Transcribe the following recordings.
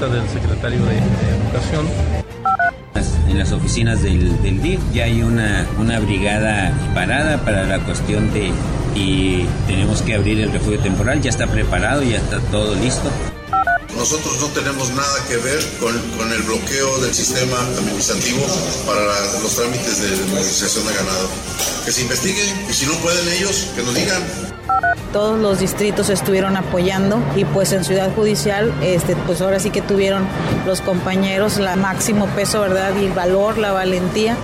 Del secretario de, Educación. En las oficinas del, del DIF ya hay una, una brigada parada para la cuestión de y tenemos que abrir el refugio temporal, ya está preparado, ya está todo listo. Nosotros no tenemos nada que ver con, con el bloqueo del sistema administrativo para los trámites de movilización de ganado. Que se investigue y si no pueden ellos, que nos digan. Todos los distritos estuvieron apoyando y pues en Ciudad Judicial, este, pues ahora sí que tuvieron los compañeros la máximo peso, ¿verdad? Y el valor, la valentía.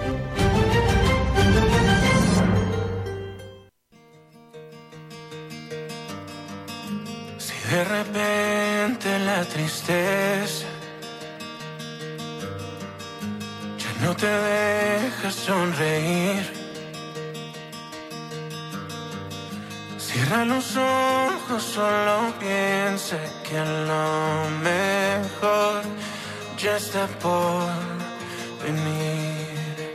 Si de repente la tristeza ya no te deja sonreír. Cierra los ojos, solo piensa que lo mejor ya está por venir.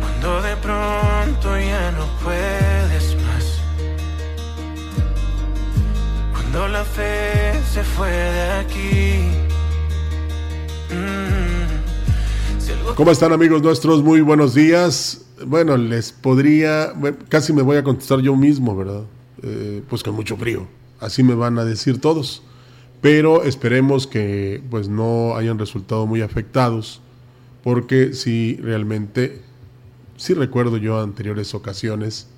Cuando de pronto ya no puedes más. Cuando la fe se fue de aquí. Mm. Si algo ¿Cómo están amigos nuestros? Muy buenos días. Bueno, les podría, casi me voy a contestar yo mismo, ¿verdad? Eh, pues con mucho frío. Así me van a decir todos. Pero esperemos que pues no hayan resultado muy afectados, porque si realmente, sí recuerdo yo anteriores ocasiones,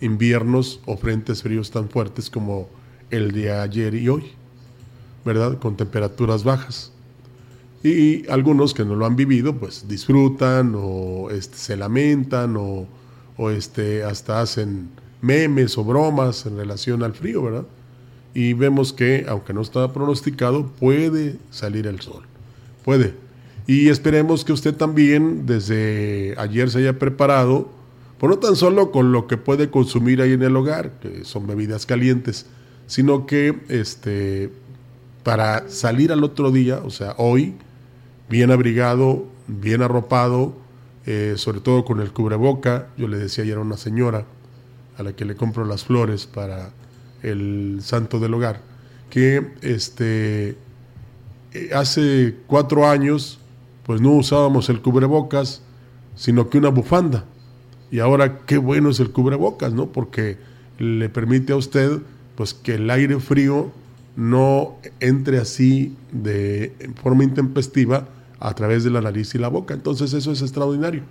inviernos o frentes fríos tan fuertes como el de ayer y hoy, ¿verdad? Con temperaturas bajas. Y algunos que no lo han vivido, pues disfrutan o este, se lamentan o, o este, hasta hacen memes o bromas en relación al frío, ¿verdad? Y vemos que, aunque no estaba pronosticado, puede salir el sol. Puede. Y esperemos que usted también desde ayer se haya preparado, pues no tan solo con lo que puede consumir ahí en el hogar, que son bebidas calientes, sino que este, para salir al otro día, o sea, hoy, bien abrigado, bien arropado, eh, sobre todo con el cubreboca. Yo le decía ayer a una señora a la que le compro las flores para el santo del hogar, que este, eh, hace cuatro años pues no usábamos el cubrebocas, sino que una bufanda. Y ahora qué bueno es el cubrebocas, ¿no? Porque le permite a usted pues que el aire frío no entre así de forma intempestiva a través de la nariz y la boca. Entonces eso es extraordinario,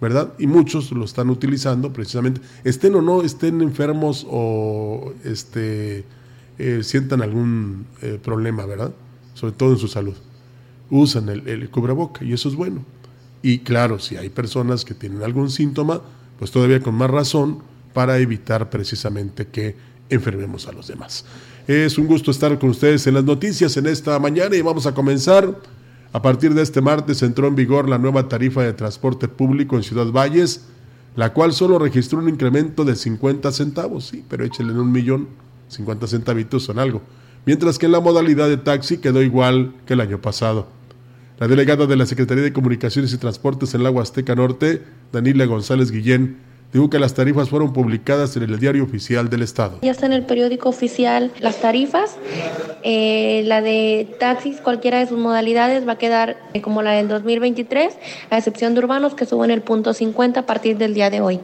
¿verdad? Y muchos lo están utilizando precisamente, estén o no estén enfermos o este, eh, sientan algún eh, problema, ¿verdad? Sobre todo en su salud. Usan el, el cubreboca y eso es bueno. Y claro, si hay personas que tienen algún síntoma, pues todavía con más razón para evitar precisamente que enfermemos a los demás. Es un gusto estar con ustedes en las noticias en esta mañana y vamos a comenzar. A partir de este martes entró en vigor la nueva tarifa de transporte público en Ciudad Valles, la cual solo registró un incremento de 50 centavos, sí, pero échale en un millón, 50 centavitos son algo. Mientras que en la modalidad de taxi quedó igual que el año pasado. La delegada de la Secretaría de Comunicaciones y Transportes en la Huasteca Norte, Danila González Guillén, dijo que las tarifas fueron publicadas en el diario oficial del Estado. Ya está en el periódico oficial las tarifas. Eh, la de taxis, cualquiera de sus modalidades, va a quedar eh, como la del 2023, a excepción de urbanos que suben el punto 50 a partir del día de hoy.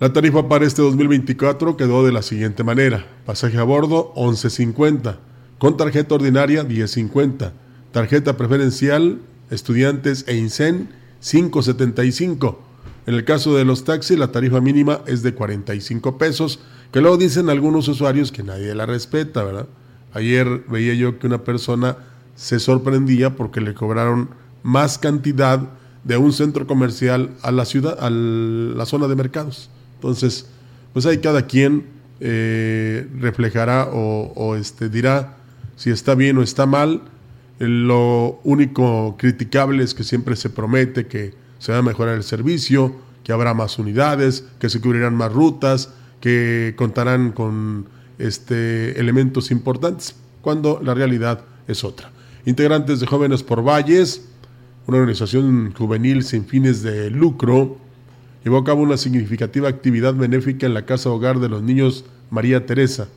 La tarifa para este 2024 quedó de la siguiente manera. Pasaje a bordo 11.50, con tarjeta ordinaria 10.50, tarjeta preferencial estudiantes e INSEN 5.75. En el caso de los taxis la tarifa mínima es de 45 pesos, que luego dicen algunos usuarios que nadie la respeta, ¿verdad? Ayer veía yo que una persona se sorprendía porque le cobraron más cantidad de un centro comercial a la ciudad, a la zona de mercados. Entonces, pues ahí cada quien eh, reflejará o, este, dirá si está bien o está mal. Lo único criticable es que siempre se promete que se va a mejorar el servicio, que habrá más unidades, que se cubrirán más rutas, que contarán con este, elementos importantes, cuando la realidad es otra. Integrantes de Jóvenes por Valles, una organización juvenil sin fines de lucro, llevó a cabo una significativa actividad benéfica en la Casa Hogar de los Niños María Teresa.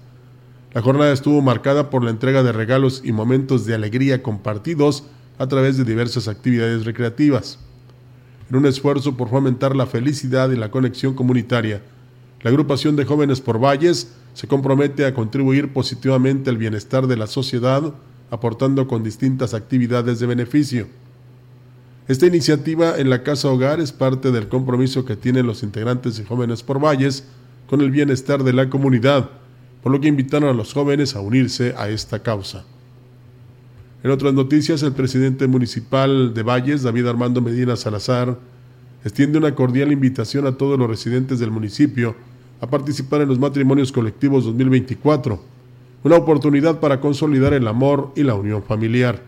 La jornada estuvo marcada por la entrega de regalos y momentos de alegría compartidos a través de diversas actividades recreativas. En un esfuerzo por fomentar la felicidad y la conexión comunitaria, la agrupación de jóvenes por valles se compromete a contribuir positivamente al bienestar de la sociedad, aportando con distintas actividades de beneficio. Esta iniciativa en la Casa Hogar es parte del compromiso que tienen los integrantes de Jóvenes por Valles con el bienestar de la comunidad, por lo que invitaron a los jóvenes a unirse a esta causa. En otras noticias, el presidente municipal de Valles, David Armando Medina Salazar, extiende una cordial invitación a todos los residentes del municipio a participar en los matrimonios colectivos 2024, una oportunidad para consolidar el amor y la unión familiar.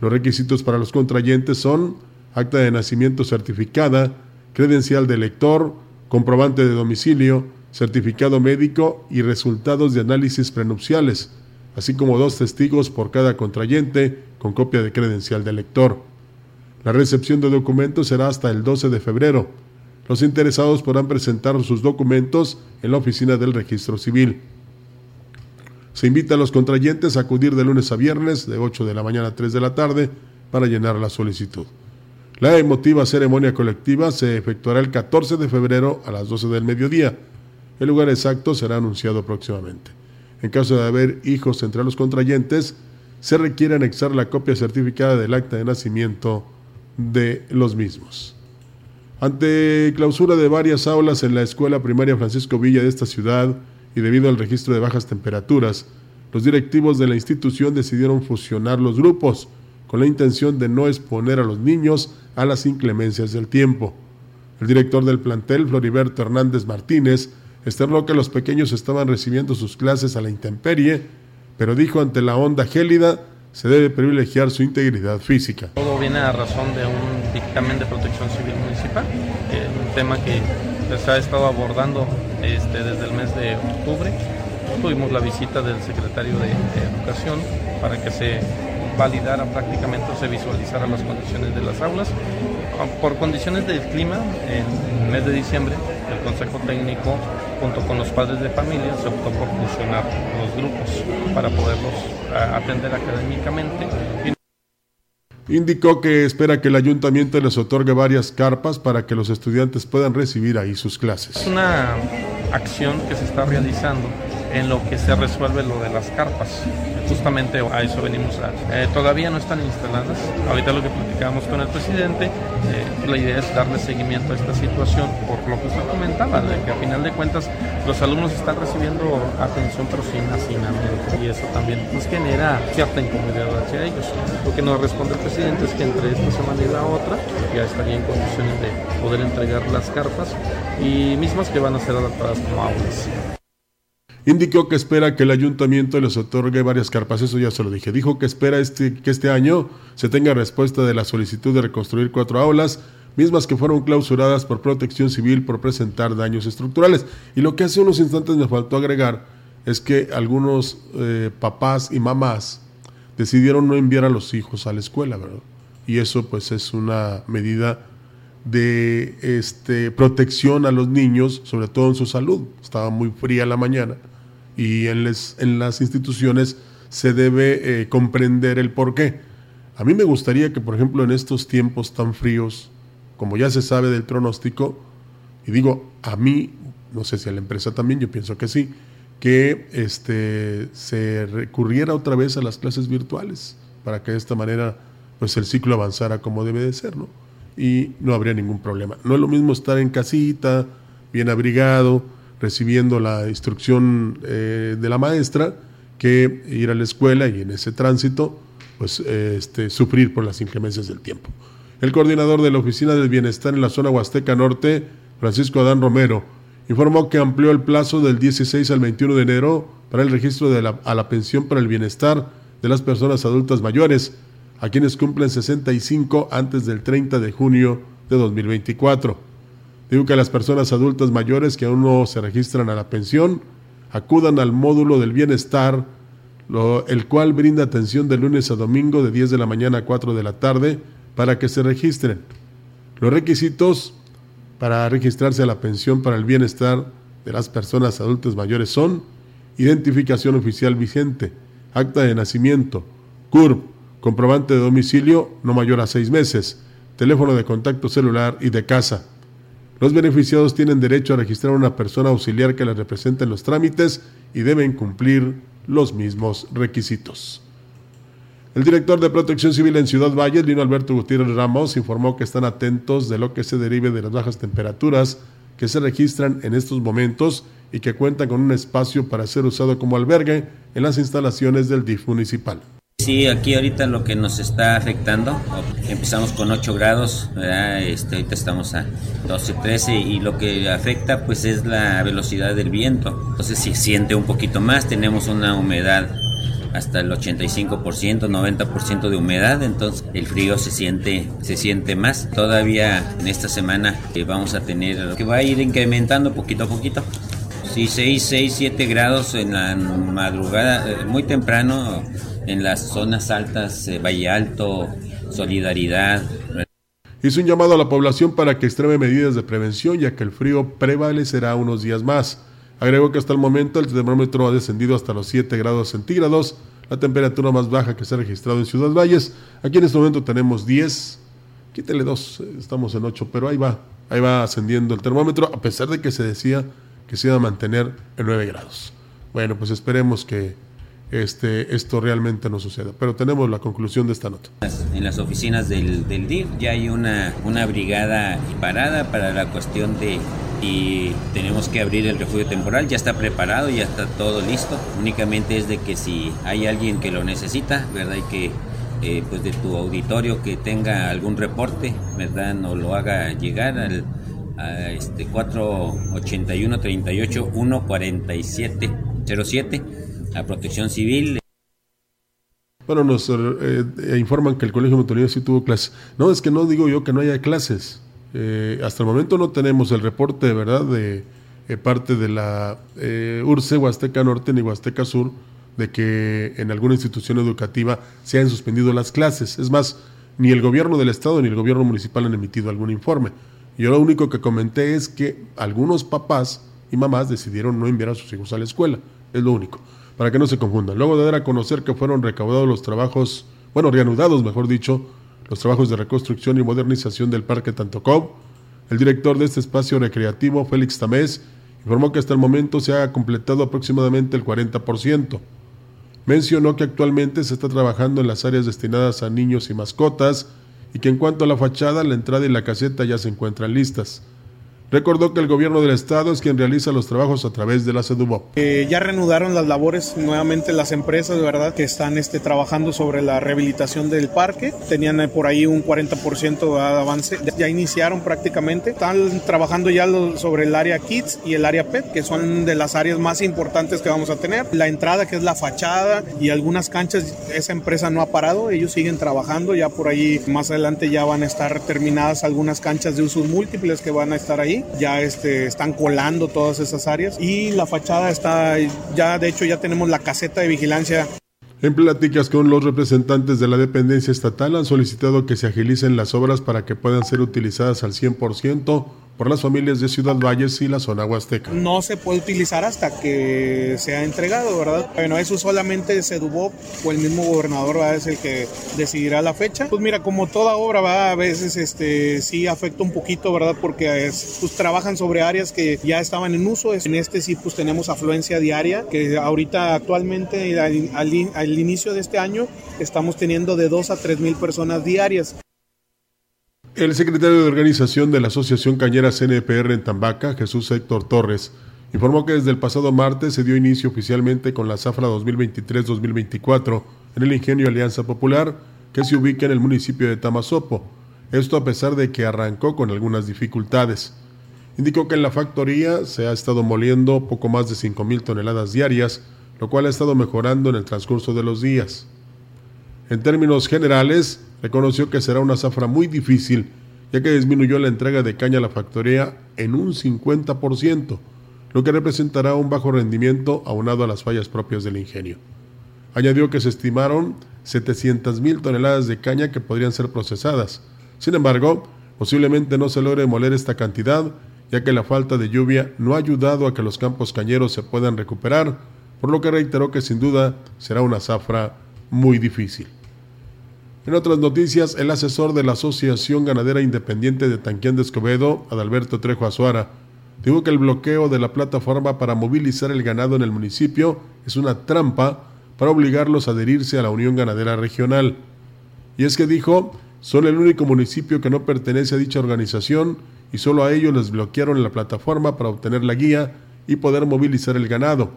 Los requisitos para los contrayentes son acta de nacimiento certificada, credencial de lector, comprobante de domicilio, certificado médico y resultados de análisis prenupciales, así como dos testigos por cada contrayente con copia de credencial de lector. La recepción de documentos será hasta el 12 de febrero. Los interesados podrán presentar sus documentos en la oficina del registro civil. Se invita a los contrayentes a acudir de lunes a viernes de 8 de la mañana a 3 de la tarde para llenar la solicitud. La emotiva ceremonia colectiva se efectuará el 14 de febrero a las 12 del mediodía. El lugar exacto será anunciado próximamente. En caso de haber hijos entre los contrayentes, se requiere anexar la copia certificada del acta de nacimiento de los mismos. Ante clausura de varias aulas en la escuela primaria Francisco Villa de esta ciudad, y debido al registro de bajas temperaturas, los directivos de la institución decidieron fusionar los grupos con la intención de no exponer a los niños a las inclemencias del tiempo. El director del plantel, Floriberto Hernández Martínez, externó que los pequeños estaban recibiendo sus clases a la intemperie, pero dijo ante la onda gélida se debe privilegiar su integridad física. Todo viene a razón de un dictamen de protección civil municipal, un tema que se ha estado abordando este, desde el mes de octubre. Tuvimos la visita del secretario de, Educación para que se validara prácticamente o se visualizara las condiciones de las aulas. Por condiciones del clima, en el mes de diciembre, el Consejo Técnico, junto con los padres de familia, se optó por fusionar los grupos para poderlos atender académicamente indicó que espera que el ayuntamiento les otorgue varias carpas para que los estudiantes puedan recibir ahí sus clases. Es una acción que se está realizando en lo que se resuelve lo de las carpas. Justamente a eso venimos a... Eh, todavía no están instaladas. Ahorita lo que platicábamos con el presidente, eh, la idea es darle seguimiento a esta situación por lo que usted comentaba, de que a final de cuentas los alumnos están recibiendo atención pero sin hacinamiento y eso también nos genera cierta incomodidad hacia ellos. Lo que nos responde el presidente es que entre esta semana y la otra ya estaría en condiciones de poder entregar las carpas y mismas que van a ser adaptadas como aulas indicó que espera que el ayuntamiento les otorgue varias carpas, eso ya se lo dije. Dijo que espera este, que este año se tenga respuesta de la solicitud de reconstruir cuatro aulas, mismas que fueron clausuradas por protección civil por presentar daños estructurales. Y lo que hace unos instantes me faltó agregar es que algunos eh, papás y mamás decidieron no enviar a los hijos a la escuela, ¿verdad? Y eso pues es una medida de este, protección a los niños, sobre todo en su salud. Estaba muy fría la mañana y en, las instituciones se debe eh, comprender el por qué. A mí me gustaría que, por ejemplo, en estos tiempos tan fríos, como ya se sabe del pronóstico, y digo a mí, no sé si a la empresa también, yo pienso que sí, que este, se recurriera otra vez a las clases virtuales para que de esta manera pues el ciclo avanzara como debe de ser, ¿no? Y no habría ningún problema. No es lo mismo estar en casita, bien abrigado, recibiendo la instrucción eh, de la maestra, que ir a la escuela y en ese tránsito, pues este, sufrir por las inclemencias del tiempo. El coordinador de la Oficina del Bienestar en la zona Huasteca Norte, Francisco Adán Romero, informó que amplió el plazo del 16 al 21 de enero para el registro de la, a la pensión para el bienestar de las personas adultas mayores, a quienes cumplen 65 antes del 30 de junio de 2024. Digo que las personas adultas mayores que aún no se registran a la pensión acudan al módulo del bienestar, el cual brinda atención de lunes a domingo de 10 de la mañana a 4 de la tarde para que se registren. Los requisitos para registrarse a la pensión para el bienestar de las personas adultas mayores son identificación oficial vigente, acta de nacimiento, CURP, comprobante de domicilio no mayor a seis meses, teléfono de contacto celular y de casa. Los beneficiados tienen derecho a registrar una persona auxiliar que les represente en los trámites y deben cumplir los mismos requisitos. El director de Protección Civil en Ciudad Valle, Lino Alberto Gutiérrez Ramos, informó que están atentos de lo que se derive de las bajas temperaturas que se registran en estos momentos y que cuentan con un espacio para ser usado como albergue en las instalaciones del DIF municipal. Sí, aquí ahorita lo que nos está afectando, empezamos con 8 grados, este, ahorita estamos a 12, 13 y lo que afecta pues es la velocidad del viento. Entonces se siente un poquito más, tenemos una humedad hasta el 85%, 90% de humedad, entonces el frío se siente se siente más. Todavía en esta semana que vamos a tener que va a ir incrementando poquito a poquito. Sí, 6, 6, 7 grados en la madrugada, eh, muy temprano en las zonas altas, eh, Valle Alto, Solidaridad. Hizo un llamado a la población para que extreme medidas de prevención, ya que el frío prevalecerá unos días más. Agregó que hasta el momento el termómetro ha descendido hasta los 7 grados centígrados, la temperatura más baja que se ha registrado en Ciudad Valles. Aquí en este momento tenemos 10, quítele 2, estamos en 8, pero ahí va, ahí va ascendiendo el termómetro, a pesar de que se decía que se iba a mantener en 9 grados. Bueno, pues esperemos que este, esto realmente no suceda. Pero tenemos la conclusión de esta nota. En las oficinas del, del DIF ya hay una, una brigada parada para la cuestión de y tenemos que abrir el refugio temporal, ya está preparado, ya está todo listo, únicamente es de que si hay alguien que lo necesita, ¿verdad? Y que eh, pues de tu auditorio que tenga algún reporte, ¿verdad? No lo haga llegar al a este 481 38 147 07 a Protección Civil. Bueno, nos eh, eh, informan que el Colegio Montonero sí tuvo clases. No, es que no digo yo que no haya clases. Eh, hasta el momento no tenemos el reporte, ¿verdad?, de parte de la URCE, Huasteca Norte ni Huasteca Sur, de que en alguna institución educativa se han suspendido las clases. Es más, ni el gobierno del Estado ni el gobierno municipal han emitido algún informe. Yo lo único que comenté es que algunos papás y mamás decidieron no enviar a sus hijos a la escuela. Es lo único para que no se confundan. Luego de dar a conocer que fueron recaudados los trabajos, bueno, reanudados, mejor dicho, los trabajos de reconstrucción y modernización del Parque Tantocob, el director de este espacio recreativo, Félix Tamés, informó que hasta el momento se ha completado aproximadamente el 40%. Mencionó que actualmente se está trabajando en las áreas destinadas a niños y mascotas y que en cuanto a la fachada, la entrada y la caseta ya se encuentran listas. Recordó que el gobierno del estado es quien realiza los trabajos a través de la CEDUBOP. Eh, ya reanudaron las labores nuevamente las empresas, verdad, que están este, trabajando sobre la rehabilitación del parque. Tenían eh, por ahí un 40% de avance. Ya iniciaron prácticamente. Están trabajando ya sobre el área Kids y el área PET, que son de las áreas más importantes que vamos a tener. La entrada, que es la fachada y algunas canchas, esa empresa no ha parado. Ellos siguen trabajando. Ya por ahí más adelante ya van a estar terminadas algunas canchas de usos múltiples que van a estar ahí ya este, están colando todas esas áreas y la fachada está, ya de hecho ya tenemos la caseta de vigilancia. En pláticas con los representantes de la dependencia estatal han solicitado que se agilicen las obras para que puedan ser utilizadas al 100% por las familias de Ciudad Valles y la zona huasteca. No se puede utilizar hasta que sea entregado, ¿verdad? Bueno, eso solamente se dubó o el mismo gobernador ¿va? es el que decidirá la fecha. Pues mira, como toda obra va a veces este sí afecta un poquito, ¿verdad? Porque es, pues trabajan sobre áreas que ya estaban en uso. En este sí pues tenemos afluencia diaria que ahorita actualmente al, al, al inicio de este año estamos teniendo de 2 a 3 mil personas diarias. El secretario de organización de la Asociación Cañera CNPR en Tambaca, Jesús Héctor Torres, informó que desde el pasado martes se dio inicio oficialmente con la zafra 2023-2024 en el ingenio Alianza Popular, que se ubica en el municipio de Tamazopo. Esto a pesar de que arrancó con algunas dificultades. Indicó que en la factoría se ha estado moliendo poco más de 5.000 toneladas diarias, lo cual ha estado mejorando en el transcurso de los días. En términos generales, reconoció que será una zafra muy difícil, ya que disminuyó la entrega de caña a la factoría en un 50%, lo que representará un bajo rendimiento aunado a las fallas propias del ingenio. Añadió que se estimaron 700.000 toneladas de caña que podrían ser procesadas. Sin embargo, posiblemente no se logre moler esta cantidad, ya que la falta de lluvia no ha ayudado a que los campos cañeros se puedan recuperar, por lo que reiteró que sin duda será una zafra muy difícil. En otras noticias, el asesor de la Asociación Ganadera Independiente de Tanquián de Escobedo, Adalberto Trejo Azuara, dijo que el bloqueo de la plataforma para movilizar el ganado en el municipio es una trampa para obligarlos a adherirse a la Unión Ganadera Regional. Y es que dijo, son el único municipio que no pertenece a dicha organización y solo a ellos les bloquearon la plataforma para obtener la guía y poder movilizar el ganado.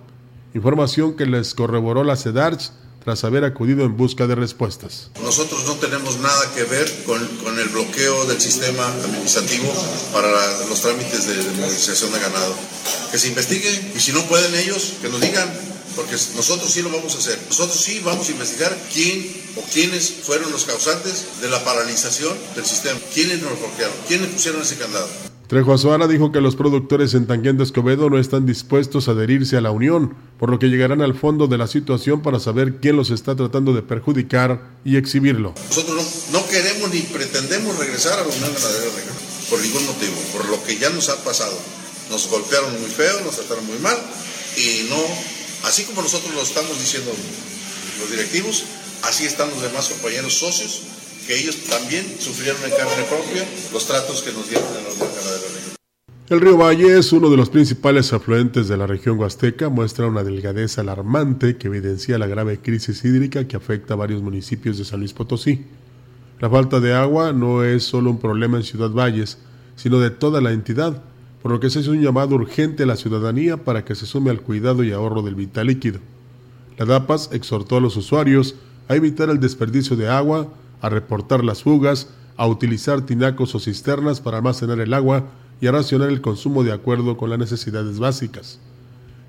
Información que les corroboró la CEDARCH tras haber acudido en busca de respuestas. Nosotros no tenemos nada que ver con, con el bloqueo del sistema administrativo para los trámites de, de movilización de ganado. Que se investigue y si no pueden ellos, que nos digan, porque nosotros sí lo vamos a hacer. Nosotros sí vamos a investigar quién o quiénes fueron los causantes de la paralización del sistema. ¿Quiénes nos bloquearon? ¿Quiénes pusieron ese candado? Trejo Azuara dijo que los productores en Tanquén de Escobedo no están dispuestos a adherirse a la Unión, por lo que llegarán al fondo de la situación para saber quién los está tratando de perjudicar y exhibirlo. Nosotros no, no queremos ni pretendemos regresar a la Unión Ganadera por ningún motivo, por lo que ya nos ha pasado. Nos golpearon muy feo, nos trataron muy mal y no, así como nosotros lo estamos diciendo los directivos, así están los demás compañeros socios que ellos también sufrieron en carne propia los tratos que nos dieron en Regional. El río Valle es uno de los principales afluentes de la región huasteca, muestra una delgadez alarmante que evidencia la grave crisis hídrica que afecta a varios municipios de San Luis Potosí. La falta de agua no es solo un problema en Ciudad Valles, sino de toda la entidad, por lo que se hace un llamado urgente a la ciudadanía para que se sume al cuidado y ahorro del vital líquido. La DAPAS exhortó a los usuarios a evitar el desperdicio de agua, a reportar las fugas, a utilizar tinacos o cisternas para almacenar el agua y a racionar el consumo de acuerdo con las necesidades básicas.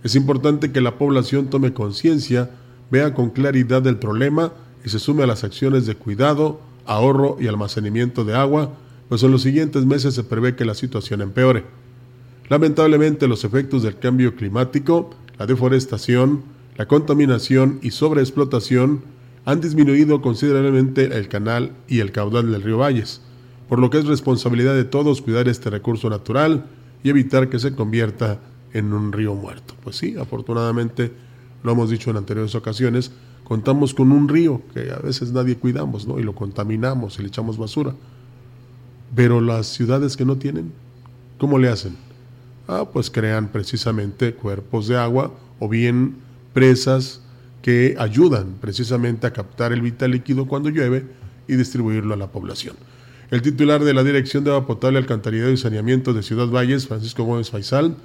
Es importante que la población tome conciencia, vea con claridad el problema y se sume a las acciones de cuidado, ahorro y almacenamiento de agua, pues en los siguientes meses se prevé que la situación empeore. Lamentablemente los efectos del cambio climático, la deforestación, la contaminación y sobreexplotación han disminuido considerablemente el canal y el caudal del río Valles, por lo que es responsabilidad de todos cuidar este recurso natural y evitar que se convierta en un río muerto. Pues sí, afortunadamente, lo hemos dicho en anteriores ocasiones, contamos con un río que a veces nadie cuidamos, ¿no? Y lo contaminamos y le echamos basura. Pero las ciudades que no tienen, ¿cómo le hacen? Ah, pues crean precisamente cuerpos de agua o bien presas que ayudan precisamente a captar el vital líquido cuando llueve y distribuirlo a la población. El titular de la Dirección de Agua Potable, Alcantarillado y Saneamiento de Ciudad Valles, Francisco Gómez Faisal,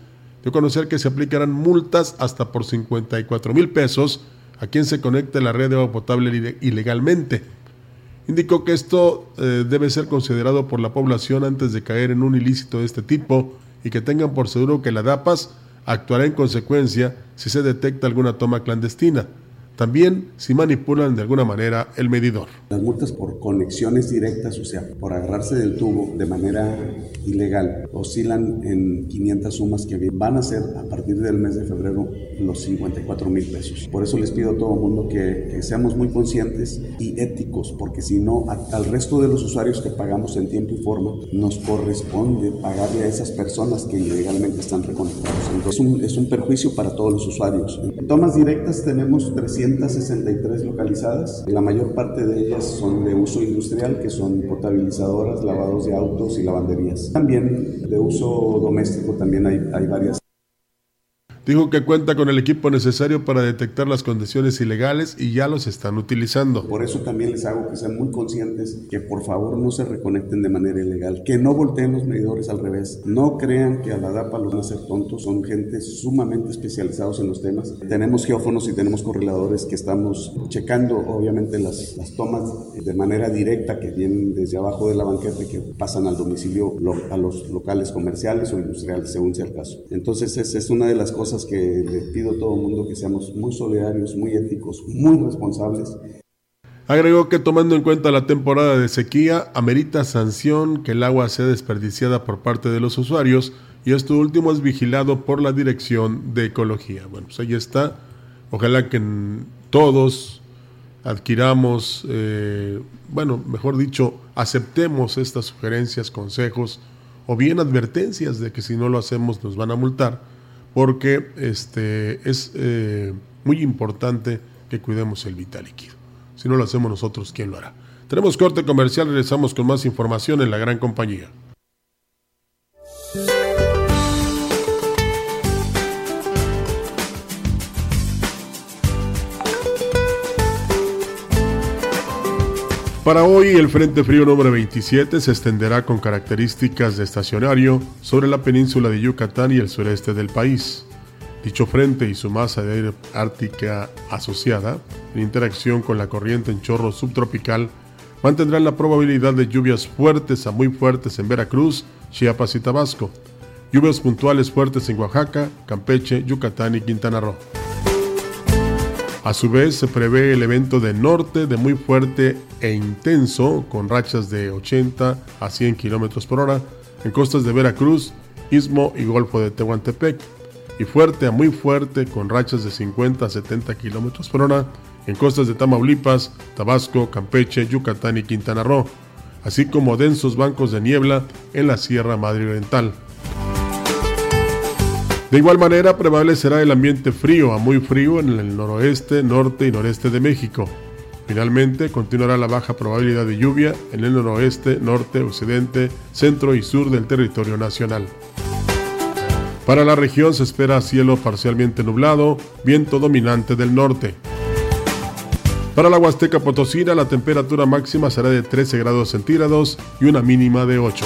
dio a conocer que se aplicarán multas hasta por 54 mil pesos a quien se conecte a la red de agua potable ilegalmente. Indicó que esto eh, debe ser considerado por la población antes de caer en un ilícito de este tipo y que tengan por seguro que la DAPAS actuará en consecuencia si se detecta alguna toma clandestina. También si manipulan de alguna manera el medidor. Las multas por conexiones directas, o sea, por agarrarse del tubo de manera ilegal, oscilan en 500 sumas que van a ser a partir del mes de febrero los 54 mil pesos. Por eso les pido a todo el mundo que, seamos muy conscientes y éticos, porque si no, al resto de los usuarios que pagamos en tiempo y forma, nos corresponde pagarle a esas personas que ilegalmente están reconectados. Entonces es un, es un perjuicio para todos los usuarios. En tomas directas tenemos 363 localizadas. La mayor parte de ellas son de uso industrial, que son potabilizadoras, lavados de autos y lavanderías. También de uso doméstico también hay, hay varias Dijo que cuenta con el equipo necesario para detectar las condiciones ilegales y ya los están utilizando. Por eso también les hago que sean muy conscientes que por favor no se reconecten de manera ilegal, que no volteen los medidores al revés, no crean que a la DAPA los van a hacer tontos, son gente sumamente especializados en los temas. Tenemos geófonos y tenemos correladores que estamos checando obviamente las, las tomas de manera directa que vienen desde abajo de la banqueta y que pasan al domicilio, a los locales comerciales o industriales, según sea el caso. Entonces esa es una de las cosas que le pido a todo el mundo que seamos muy solidarios, muy éticos, muy responsables. Agregó que tomando en cuenta la temporada de sequía, amerita sanción que el agua sea desperdiciada por parte de los usuarios y esto último es vigilado por la Dirección de Ecología. Bueno, pues ahí está. Ojalá que todos adquiramos, eh, bueno, mejor dicho, aceptemos estas sugerencias, consejos o bien advertencias de que si no lo hacemos nos van a multar porque este, es eh, muy importante que cuidemos el vital líquido. Si no lo hacemos nosotros, ¿quién lo hará? Tenemos corte comercial, regresamos con más información en la gran compañía. Para hoy, el Frente Frío número 27 se extenderá con características de estacionario sobre la península de Yucatán y el sureste del país. Dicho frente y su masa de aire ártica asociada, en interacción con la corriente en chorro subtropical, mantendrán la probabilidad de lluvias fuertes a muy fuertes en Veracruz, Chiapas y Tabasco, lluvias puntuales fuertes en Oaxaca, Campeche, Yucatán y Quintana Roo. A su vez, se prevé el evento de norte de muy fuerte e intenso, con rachas de 80 a 100 km por hora en costas de Veracruz, Istmo y Golfo de Tehuantepec, y fuerte a muy fuerte, con rachas de 50 a 70 km por hora en costas de Tamaulipas, Tabasco, Campeche, Yucatán y Quintana Roo, así como densos bancos de niebla en la Sierra Madre Oriental. De igual manera, prevalecerá el ambiente frío a muy frío en el noroeste, norte y noreste de México. Finalmente, continuará la baja probabilidad de lluvia en el noroeste, norte, occidente, centro y sur del territorio nacional. Para la región se espera cielo parcialmente nublado, viento dominante del norte. Para la Huasteca Potosina, la temperatura máxima será de 13 grados centígrados y una mínima de 8.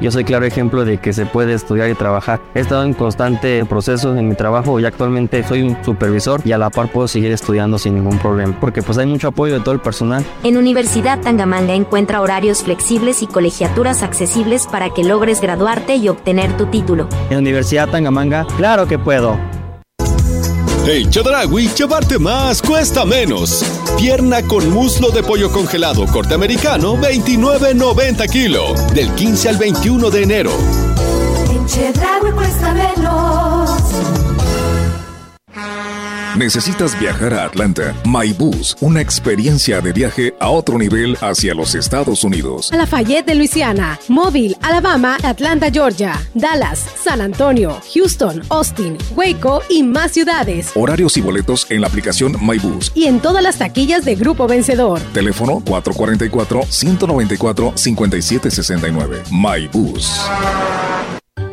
Yo soy claro ejemplo de que se puede estudiar y trabajar. He estado en constante proceso en mi trabajo y actualmente soy un supervisor y a la par puedo seguir estudiando sin ningún problema, porque pues hay mucho apoyo de todo el personal. En Universidad Tangamanga encuentra horarios flexibles y colegiaturas accesibles para que logres graduarte y obtener tu título. En Universidad Tangamanga, claro que puedo. En Chedragui, llevarte más cuesta menos. Pierna con muslo de pollo congelado corte americano, 29.90 kilo. Del 15 al 21 de enero. En Chedragui cuesta menos. ¿Necesitas viajar a Atlanta? MyBus, una experiencia de viaje a otro nivel hacia los Estados Unidos. Lafayette de Luisiana, Mobile, Alabama, Atlanta, Georgia, Dallas, San Antonio, Houston, Austin, Waco y más ciudades. Horarios y boletos en la aplicación MyBus. Y en todas las taquillas de Grupo Vencedor. Teléfono 444-194-5769. MyBus.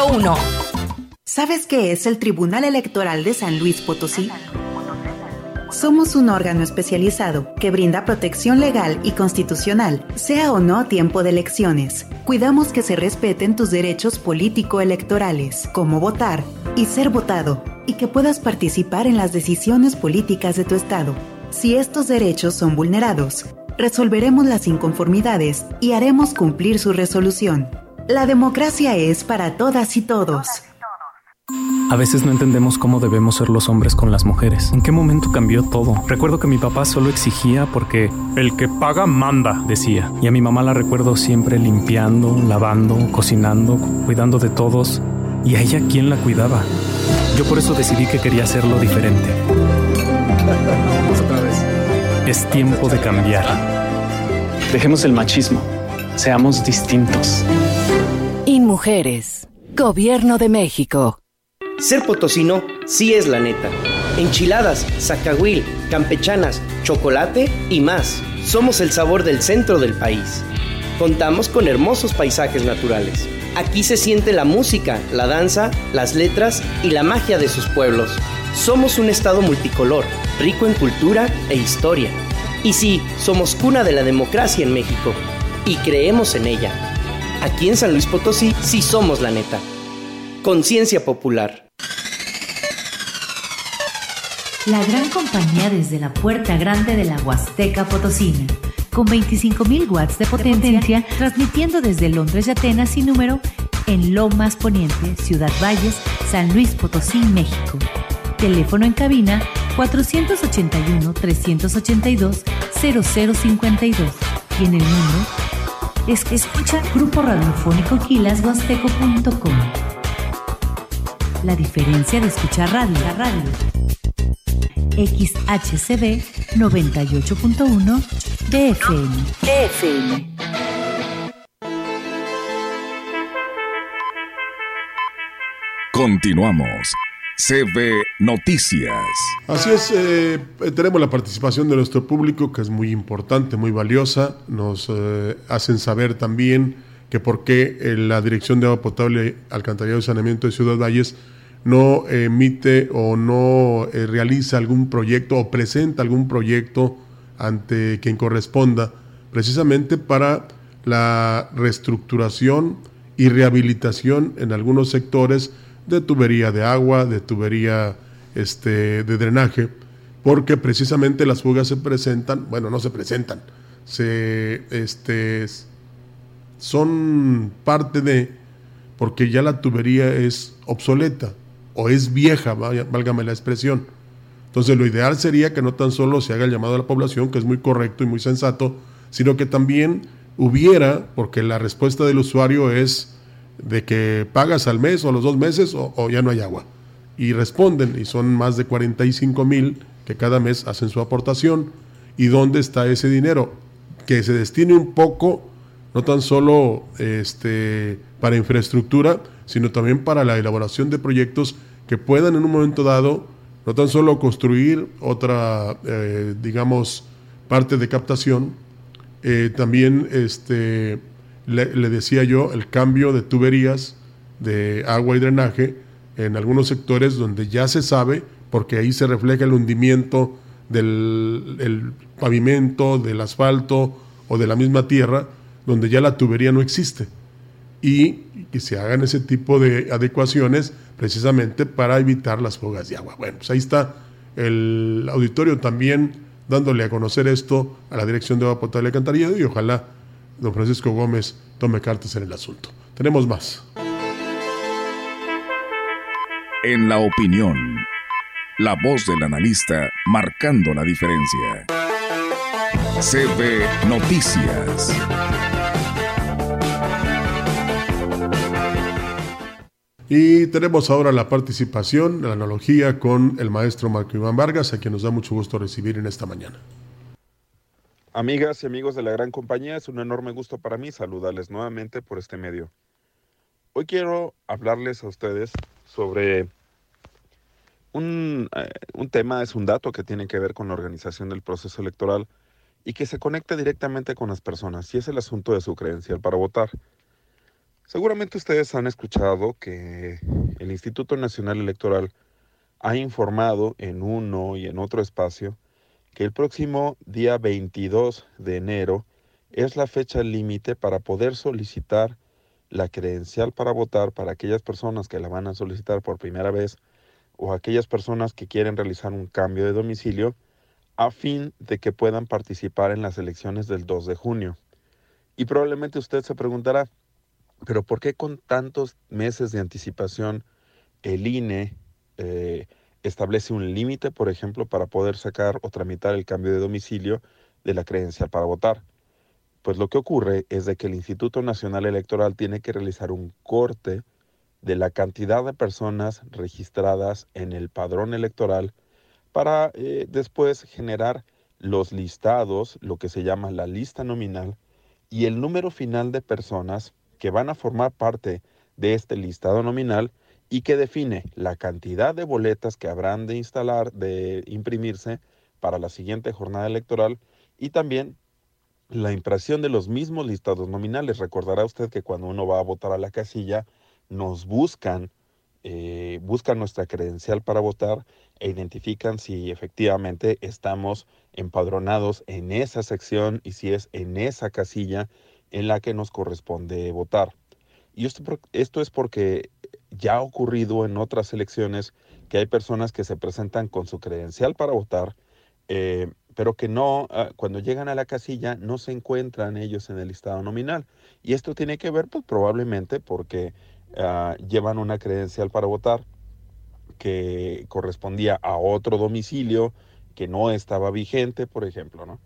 B001. ¿Sabes qué es el Tribunal Electoral de San Luis Potosí? Somos un órgano especializado que brinda protección legal y constitucional, sea o no a tiempo de elecciones. Cuidamos que se respeten tus derechos político-electorales, como votar y ser votado, y que puedas participar en las decisiones políticas de tu estado. Si estos derechos son vulnerados, resolveremos las inconformidades y haremos cumplir su resolución. La democracia es para todas y todos. A veces no entendemos cómo debemos ser los hombres con las mujeres. ¿En qué momento cambió todo? Recuerdo que mi papá solo exigía porque el que paga manda, decía. Y a mi mamá la recuerdo siempre limpiando, lavando, cocinando, cuidando de todos. ¿Y a ella quién la cuidaba? Yo por eso decidí que quería hacerlo diferente. Otra vez. Es tiempo de cambiar. Dejemos el machismo. Seamos distintos. InMujeres. Gobierno de México. Ser potosino sí es la neta. Enchiladas, zacahuil, campechanas, chocolate y más. Somos el sabor del centro del país. Contamos con hermosos paisajes naturales. Aquí se siente la música, la danza, las letras y la magia de sus pueblos. Somos un estado multicolor, rico en cultura e historia. Y sí, somos cuna de la democracia en México. Y creemos en ella. Aquí en San Luis Potosí sí somos la neta. Conciencia popular. La gran compañía desde la puerta grande de la Huasteca Potosina, con 25.000 watts de potencia, transmitiendo desde Londres y Atenas sin número en Lomas Poniente, Ciudad Valles, San Luis Potosí, México. Teléfono en cabina 481-382-0052 y en el mundo es que escucha Grupo Radiofónico Quilashuasteco.com. La diferencia de escuchar radio, la radio. XHCD 98.1 DFM. DFM. Continuamos. CB Noticias. Así es, eh, tenemos la participación de nuestro público que es muy importante, muy valiosa. Nos eh, hacen saber también que por qué eh, la Dirección de Agua Potable, Alcantarillado y Saneamiento de Ciudad Valles no emite o no realiza algún proyecto o presenta algún proyecto ante quien corresponda, precisamente para la reestructuración y rehabilitación en algunos sectores de tubería de agua, de tubería este, de drenaje, porque precisamente las fugas se presentan, bueno, no se presentan, se, este, son parte de, porque ya la tubería es obsoleta o es vieja, válgame la expresión. Entonces lo ideal sería que no tan solo se haga el llamado a la población, que es muy correcto y muy sensato, sino que también hubiera, porque la respuesta del usuario es de que pagas al mes o a los dos meses o, ya no hay agua. Y responden, y son más de 45 mil que cada mes hacen su aportación. ¿Y dónde está ese dinero? Que se destine un poco, no tan solo este, para infraestructura, sino también para la elaboración de proyectos que puedan en un momento dado no tan solo construir otra, eh, digamos, parte de captación, eh, también este, le, decía yo el cambio de tuberías de agua y drenaje en algunos sectores donde ya se sabe, porque ahí se refleja el hundimiento del pavimento, del asfalto o de la misma tierra, donde ya la tubería no existe. Y que se hagan ese tipo de adecuaciones precisamente para evitar las fugas de agua. Bueno, pues ahí está el auditorio también dándole a conocer esto a la Dirección de Agua Potable y Alcantarillado y ojalá don Francisco Gómez tome cartas en el asunto. Tenemos más. En la opinión, la voz del analista marcando la diferencia. CB Noticias. Y tenemos ahora la participación, la analogía con el maestro Marco Iván Vargas, a quien nos da mucho gusto recibir en esta mañana. Amigas y amigos de la gran compañía, es un enorme gusto para mí saludarles nuevamente por este medio. Hoy quiero hablarles a ustedes sobre un, eh, un, tema, es un dato que tiene que ver con la organización del proceso electoral y que se conecta directamente con las personas, y es el asunto de su credencial para votar. Seguramente ustedes han escuchado que el Instituto Nacional Electoral ha informado en uno y en otro espacio que el próximo día 22 de enero es la fecha límite para poder solicitar la credencial para votar para aquellas personas que la van a solicitar por primera vez o aquellas personas que quieren realizar un cambio de domicilio a fin de que puedan participar en las elecciones del 2 de junio. Y probablemente usted se preguntará, pero ¿por qué con tantos meses de anticipación el INE eh, establece un límite, por ejemplo, para poder sacar o tramitar el cambio de domicilio de la credencial para votar? Pues lo que ocurre es de que el Instituto Nacional Electoral tiene que realizar un corte de la cantidad de personas registradas en el padrón electoral para eh, después generar los listados, lo que se llama la lista nominal, y el número final de personas que van a formar parte de este listado nominal y que define la cantidad de boletas que habrán de instalar, de imprimirse para la siguiente jornada electoral y también la impresión de los mismos listados nominales. Recordará usted que cuando uno va a votar a la casilla, nos buscan, eh, buscan nuestra credencial para votar e identifican si efectivamente estamos empadronados en esa sección y si es en esa casilla en la que nos corresponde votar. Y esto, esto es porque ya ha ocurrido en otras elecciones que hay personas que se presentan con su credencial para votar, eh, pero que no, ah, cuando llegan a la casilla no se encuentran ellos en el listado nominal. Y esto tiene que ver pues, probablemente porque ah, llevan una credencial para votar que correspondía a otro domicilio que no estaba vigente, por ejemplo, ¿no?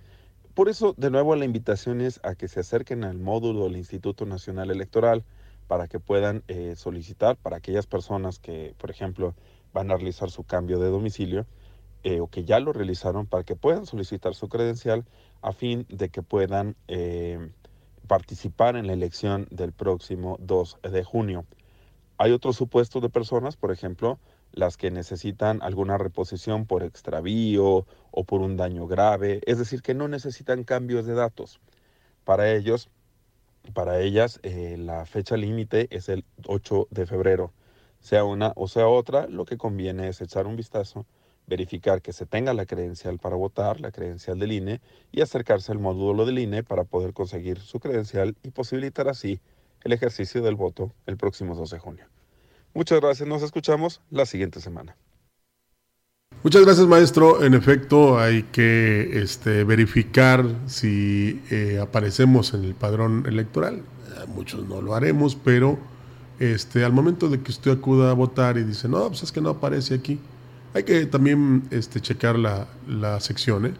Por eso, de nuevo, la invitación es a que se acerquen al módulo del Instituto Nacional Electoral para que puedan eh, solicitar para aquellas personas que, por ejemplo, van a realizar su cambio de domicilio eh, o que ya lo realizaron para que puedan solicitar su credencial a fin de que puedan eh, participar en la elección del próximo 2 de junio. Hay otros supuestos de personas, por ejemplo, las que necesitan alguna reposición por extravío o por un daño grave, es decir, que no necesitan cambios de datos. Para ellos, para ellas, eh, la fecha límite es el 8 de febrero. Sea una o sea otra, lo que conviene es echar un vistazo, verificar que se tenga la credencial para votar, la credencial del INE, y acercarse al módulo del INE para poder conseguir su credencial y posibilitar así el ejercicio del voto el próximo 2 de junio. Muchas gracias, nos escuchamos la siguiente semana. Muchas gracias, maestro. En efecto, hay que este, verificar si eh, aparecemos en el padrón electoral. Eh, muchos no lo haremos, pero este, al momento de que usted acuda a votar y dice, no, pues es que no aparece aquí, hay que también este, checar la, la sección, ¿eh?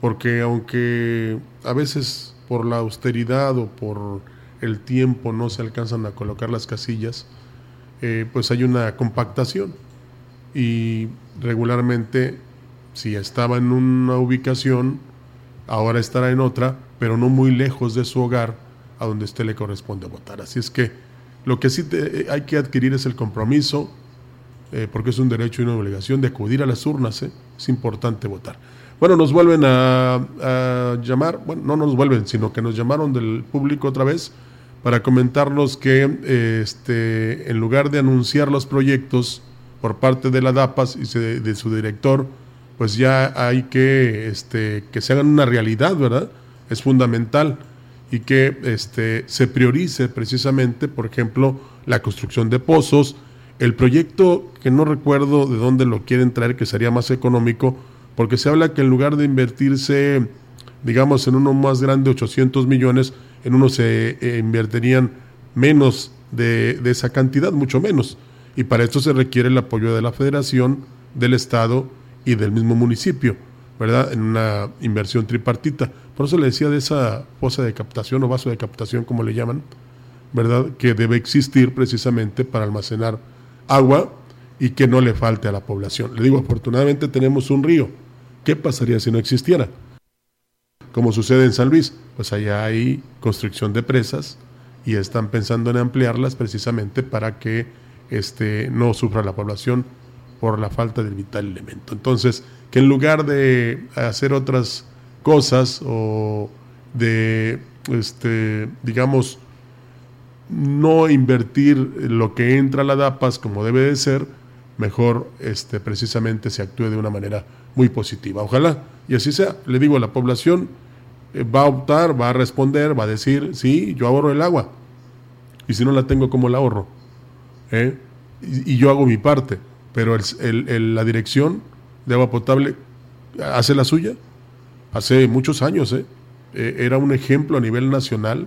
porque aunque a veces por la austeridad o por el tiempo no se alcanzan a colocar las casillas, eh, pues hay una compactación y regularmente si estaba en una ubicación, ahora estará en otra, pero no muy lejos de su hogar a donde usted le corresponde votar. Así es que lo que sí hay que adquirir es el compromiso eh, porque es un derecho y una obligación de acudir a las urnas, ¿eh? es importante votar. Bueno, nos vuelven a, llamar, bueno, no nos vuelven, sino que nos llamaron del público otra vez para comentarnos que este, en lugar de anunciar los proyectos por parte de la DAPAS y de, de su director, pues ya hay que este, que se hagan una realidad, ¿verdad? Es fundamental y que este, se priorice precisamente, por ejemplo, la construcción de pozos, el proyecto que no recuerdo de dónde lo quieren traer, que sería más económico, porque se habla que en lugar de invertirse, digamos, en uno más grande, 800 millones, en uno se eh, invertirían menos de, de, esa cantidad, mucho menos. Y para esto se requiere el apoyo de la federación, del Estado y del mismo municipio, ¿verdad? En una inversión tripartita. Por eso le decía de esa fosa de captación o vaso de captación, como le llaman, ¿verdad? Que debe existir precisamente para almacenar agua y que no le falte a la población. Le digo, afortunadamente tenemos un río. ¿Qué pasaría si no existiera? Como sucede en San Luis, pues allá hay construcción de presas y están pensando en ampliarlas precisamente para que este, no sufra la población por la falta del vital elemento. Entonces, que en lugar de hacer otras cosas o de, este, digamos, no invertir lo que entra a la DAPAS como debe de ser, mejor este, precisamente se actúe de una manera muy positiva. Ojalá y así sea. Le digo, la población eh, va a optar, va a responder, va a decir, sí, yo ahorro el agua. Y si no la tengo, ¿cómo la ahorro? ¿Eh? Y, yo hago mi parte. Pero el, la dirección de agua potable hace la suya. Hace muchos años, ¿eh? era un ejemplo a nivel nacional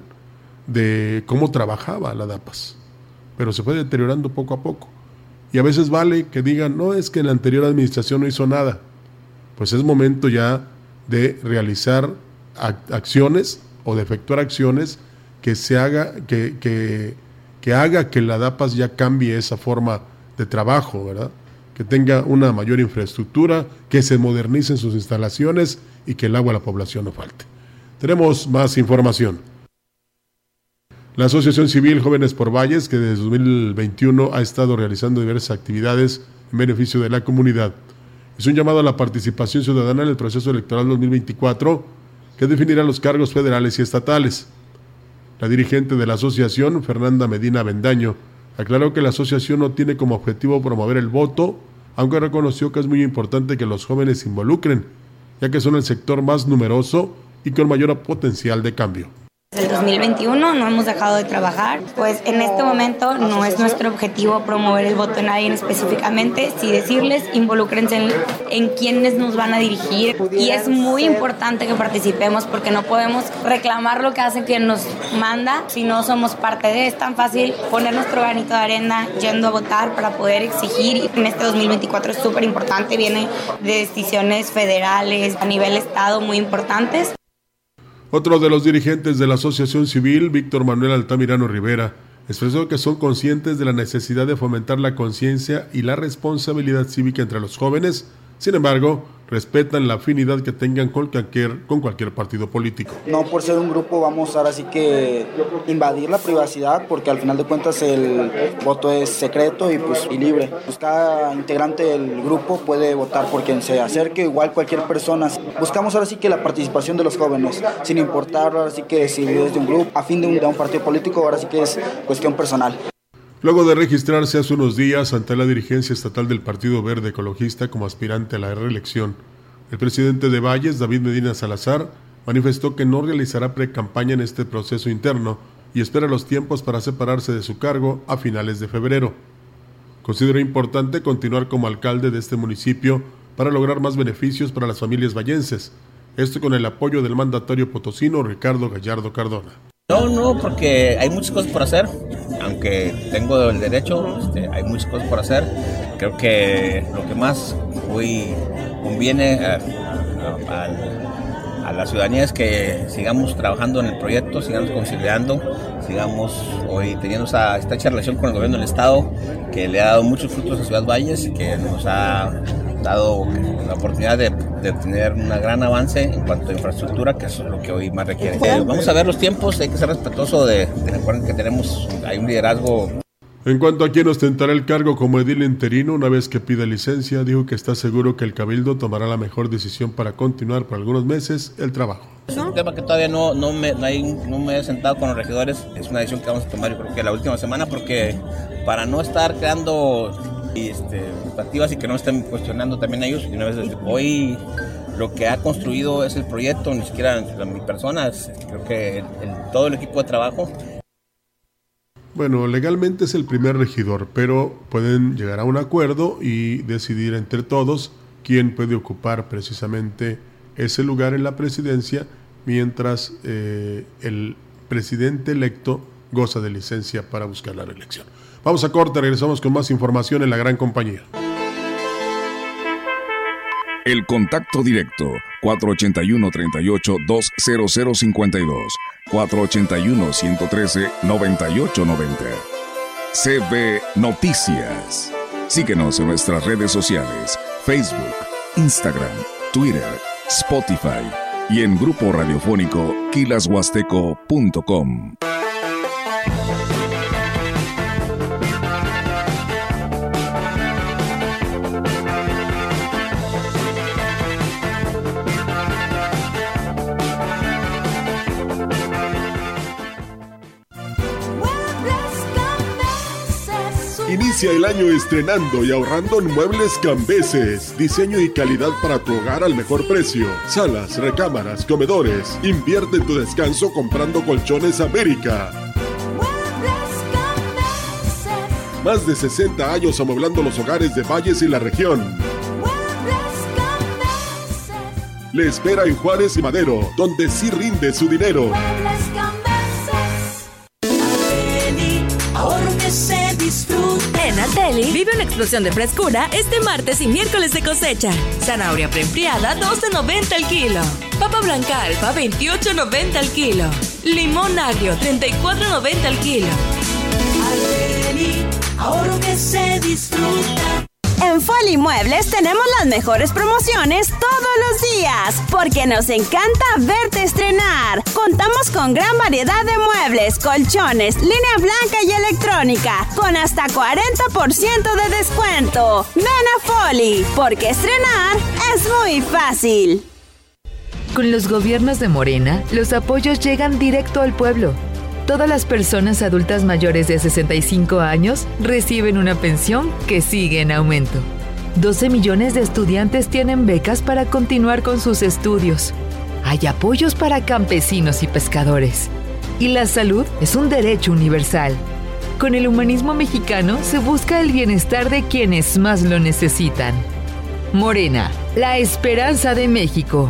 de cómo trabajaba la DAPAS. Pero se fue deteriorando poco a poco. Y a veces vale que digan, no, es que en la anterior administración no hizo nada. Pues es momento ya de realizar acciones o de efectuar acciones que se haga, que, que haga que la DAPAS ya cambie esa forma de trabajo, ¿verdad? Que tenga una mayor infraestructura, que se modernicen sus instalaciones y que el agua a la población no falte. Tenemos más información. La Asociación Civil Jóvenes por Valles, que desde 2021 ha estado realizando diversas actividades en beneficio de la comunidad, es un llamado a la participación ciudadana en el proceso electoral 2024 que definirá los cargos federales y estatales. La dirigente de la asociación, Fernanda Medina Bendaño, aclaró que la asociación no tiene como objetivo promover el voto, aunque reconoció que es muy importante que los jóvenes se involucren, ya que son el sector más numeroso y con mayor potencial de cambio. Desde el 2021 no hemos dejado de trabajar, pues en este momento no es nuestro objetivo promover el voto de nadie específicamente, sí decirles involúcrense en, en quienes nos van a dirigir. Y es muy importante que participemos porque no podemos reclamar lo que hace quien nos manda si no somos parte de, es tan fácil poner nuestro granito de arena yendo a votar para poder exigir. Y en este 2024 es súper importante, viene de decisiones federales a nivel estado muy importantes. Otro de los dirigentes de la Asociación Civil, Víctor Manuel Altamirano Rivera, expresó que son conscientes de la necesidad de fomentar la conciencia y la responsabilidad cívica entre los jóvenes, sin embargo, respetan la afinidad que tengan con cualquier, con cualquier partido político. No por ser un grupo vamos ahora sí que invadir la privacidad, porque al final de cuentas el voto es secreto y pues y libre. Pues cada integrante del grupo puede votar por quien se acerque, igual cualquier persona. Buscamos ahora sí que la participación de los jóvenes, sin importar ahora sí que si es de un grupo, a fin de un, de un partido político, ahora sí que es cuestión personal. Luego de registrarse hace unos días ante la dirigencia estatal del Partido Verde Ecologista como aspirante a la reelección, el presidente de Valles, David Medina Salazar, manifestó que no realizará pre-campaña en este proceso interno y espera los tiempos para separarse de su cargo a finales de febrero. Considera importante continuar como alcalde de este municipio para lograr más beneficios para las familias vallenses, esto con el apoyo del mandatario potosino Ricardo Gallardo Cardona. No, no, porque hay muchas cosas por hacer. Aunque tengo el derecho, este, hay muchas cosas por hacer. Creo que lo que más hoy conviene a, a, la ciudadanía es que sigamos trabajando en el proyecto, sigamos considerando, sigamos hoy teniendo esa estrecha relación con el gobierno del Estado, que le ha dado muchos frutos a Ciudad Valles, que nos ha dado la oportunidad de, de, tener un gran avance en cuanto a infraestructura, que eso es lo que hoy más requiere. Eh, vamos a ver los tiempos, hay que ser respetuoso de, de recuerden que tenemos, hay un liderazgo. En cuanto a quién ostentará el cargo como edil interino una vez que pida licencia, dijo que está seguro que el Cabildo tomará la mejor decisión para continuar por algunos meses el trabajo. Es un tema que todavía no, no, me, no, hay- no me he sentado con los regidores. Es una decisión que vamos a tomar yo creo que la última semana porque para no estar creando este, expectativas y que no estén cuestionando también ellos. y una vez hoy lo que ha construido es el proyecto, ni siquiera la- mi persona, es- creo que todo el equipo de trabajo Bueno, legalmente es el primer regidor, pero pueden llegar a un acuerdo y decidir entre todos quién puede ocupar precisamente ese lugar en la presidencia mientras eh, el presidente electo goza de licencia para buscar la reelección. Vamos a corte, regresamos con más información en la gran compañía. El contacto directo 481-38-20052, 481-113-9890. CB Noticias. Síguenos en nuestras redes sociales, Facebook, Instagram, Twitter, Spotify y en grupo radiofónico kilashuasteco.com. Inicia el año estrenando y ahorrando en muebles Cambeses. Diseño y calidad para tu hogar al mejor precio. Salas, recámaras, comedores. Invierte en tu descanso comprando colchones América. Más de 60 años amueblando los hogares de Valles y la región. Le espera en Juárez y Madero, donde sí rinde su dinero. Ahorro que se disfruta. En Arteli vive una explosión de frescura este martes y miércoles de cosecha. Zanahoria preempriada 12.90 al kilo. Papa blanca alfa 28.90 al kilo. Limón agrio 34.90 al kilo. Arteli, ahorro que se disfruta. En Foli Muebles tenemos las mejores promociones todos los días, porque nos encanta verte estrenar. Contamos con gran variedad de muebles, colchones, línea blanca y electrónica, con hasta 40% de descuento. Ven a porque estrenar es muy fácil. Con los gobiernos de Morena, los apoyos llegan directo al pueblo. Todas las personas adultas mayores de 65 años reciben una pensión que sigue en aumento. 12 millones de estudiantes tienen becas para continuar con sus estudios. Hay apoyos para campesinos y pescadores. Y la salud es un derecho universal. Con el humanismo mexicano se busca el bienestar de quienes más lo necesitan. Morena, la esperanza de México.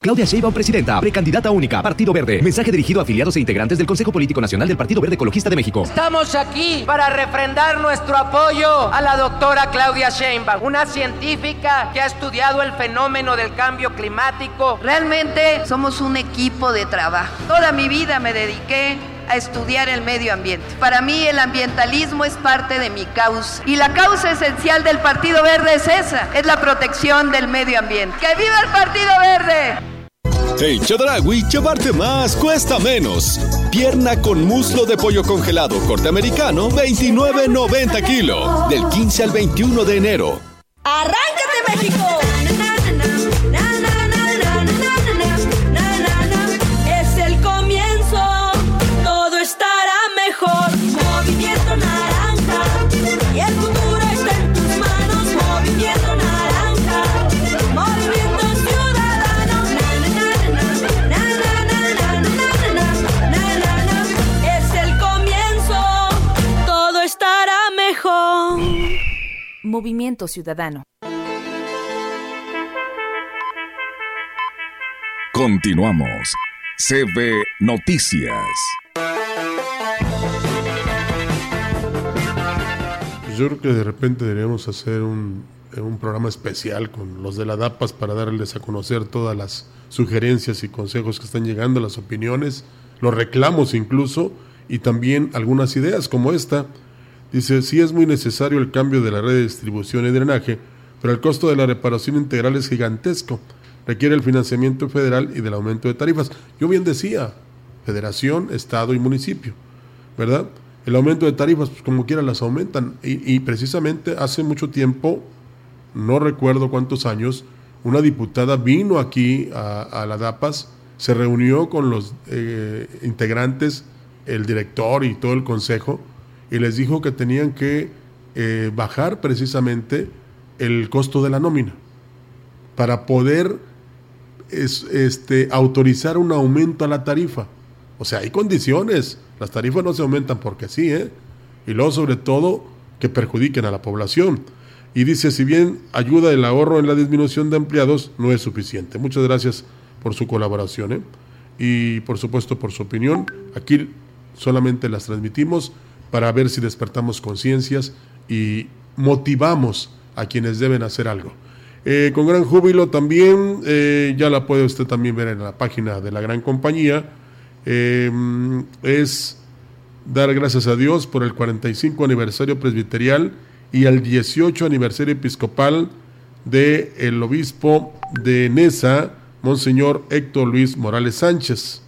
Claudia Sheinbaum, presidenta, precandidata única, Partido Verde. Mensaje dirigido a afiliados e integrantes del Consejo Político Nacional del Partido Verde Ecologista de México. Estamos aquí para refrendar nuestro apoyo a la doctora Claudia Sheinbaum, una científica que ha estudiado el fenómeno del cambio climático. Realmente somos un equipo de trabajo. Toda mi vida me dediqué a estudiar el medio ambiente. Para mí el ambientalismo es parte de mi causa. Y la causa esencial del Partido Verde es esa, es la protección del medio ambiente. ¡Que viva el Partido Verde! En Chedragui, llevarte más cuesta menos. Pierna con muslo de pollo congelado corte americano, 29.90 kilo. Del 15 al 21 de enero. ¡Arráncate México! Movimiento Ciudadano. Continuamos. CB Noticias. yo creo que de repente deberíamos hacer un, un programa especial con los de la DAPAS para darles a conocer todas las sugerencias y consejos que están llegando, las opiniones, los reclamos incluso, y también algunas ideas como esta. Dice, sí es muy necesario el cambio de la red de distribución y drenaje, pero el costo de la reparación integral es gigantesco. Requiere el financiamiento federal y del aumento de tarifas. Yo bien decía, federación, estado y municipio, ¿verdad? El aumento de tarifas, pues como quiera las aumentan. Y, precisamente hace mucho tiempo, no recuerdo cuántos años, una diputada vino aquí a, la DAPAS, se reunió con los eh, integrantes, el director y todo el consejo, y les dijo que tenían que eh, bajar precisamente el costo de la nómina para poder este, autorizar un aumento a la tarifa. O sea, hay condiciones. Las tarifas no se aumentan porque sí, ¿eh? Y luego, sobre todo, que perjudiquen a la población. Y dice, si bien ayuda el ahorro en la disminución de empleados, no es suficiente. Muchas gracias por su colaboración ¿eh? y, por supuesto, por su opinión. Aquí solamente las transmitimos para ver si despertamos conciencias y motivamos a quienes deben hacer algo. Eh, con gran júbilo también, eh, ya la puede usted también ver en la página de la gran compañía, eh, es dar gracias a Dios por el 45 aniversario presbiterial y el 18 aniversario episcopal del el obispo de Nesa, Monseñor Héctor Luis Morales Sánchez.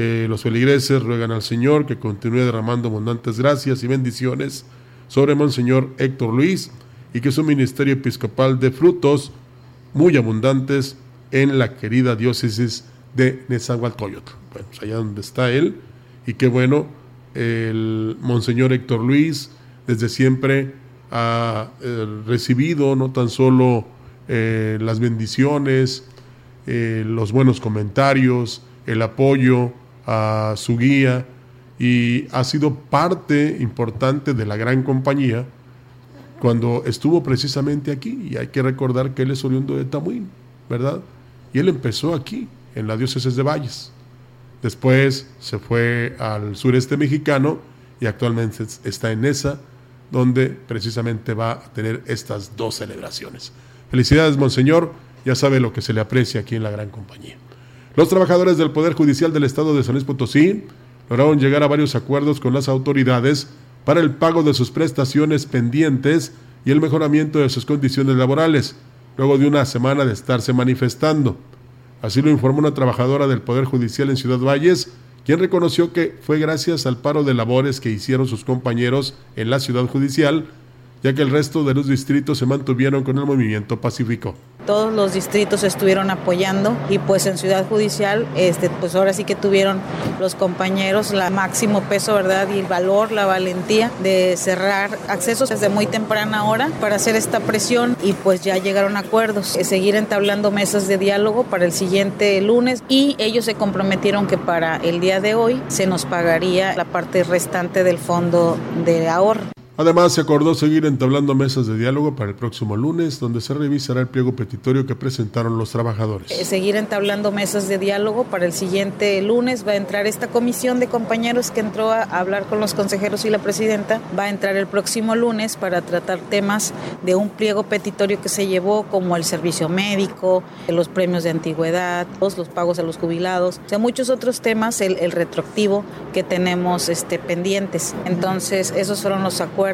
Los feligreses ruegan al Señor que continúe derramando abundantes gracias y bendiciones sobre Monseñor Héctor Luis y que su ministerio episcopal de frutos muy abundantes en la querida diócesis de Nezahualcóyotl. Bueno, pues allá donde está él, y qué bueno, el Monseñor Héctor Luis desde siempre ha eh, recibido no tan solo eh, las bendiciones, eh, los buenos comentarios, el apoyo a su guía, y ha sido parte importante de la gran compañía cuando estuvo precisamente aquí, y hay que recordar que él es oriundo de Tamuín, ¿verdad? Y él empezó aquí, en la diócesis de Valles. Después se fue al sureste mexicano y actualmente está en esa, donde precisamente va a tener estas dos celebraciones. Felicidades, Monseñor, ya sabe lo que se le aprecia aquí en la gran compañía. Los trabajadores del Poder Judicial del Estado de San Luis Potosí lograron llegar a varios acuerdos con las autoridades para el pago de sus prestaciones pendientes y el mejoramiento de sus condiciones laborales, luego de una semana de estarse manifestando. Así lo informó una trabajadora del Poder Judicial en Ciudad Valles, quien reconoció que fue gracias al paro de labores que hicieron sus compañeros en la ciudad judicial, ya que el resto de los distritos se mantuvieron con el movimiento pacífico todos los distritos estuvieron apoyando y pues en Ciudad Judicial, este, pues ahora sí que tuvieron los compañeros la máximo peso, ¿verdad? Y el valor, la valentía de cerrar accesos desde muy temprana hora para hacer esta presión y pues ya llegaron a acuerdos, eh, seguir entablando mesas de diálogo para el siguiente lunes y ellos se comprometieron que para el día de hoy se nos pagaría la parte restante del fondo de ahorro. Además, se acordó seguir entablando mesas de diálogo para el próximo lunes, donde se revisará el pliego petitorio que presentaron los trabajadores. Eh, seguir entablando mesas de diálogo para el siguiente lunes. Va a entrar esta comisión de compañeros que entró a hablar con los consejeros y la presidenta. Va a entrar el próximo lunes para tratar temas de un pliego petitorio que se llevó, como el servicio médico, los premios de antigüedad, los pagos a los jubilados, o sea, muchos otros temas, el, el retroactivo que tenemos este, pendientes. Entonces, esos fueron los acuerdos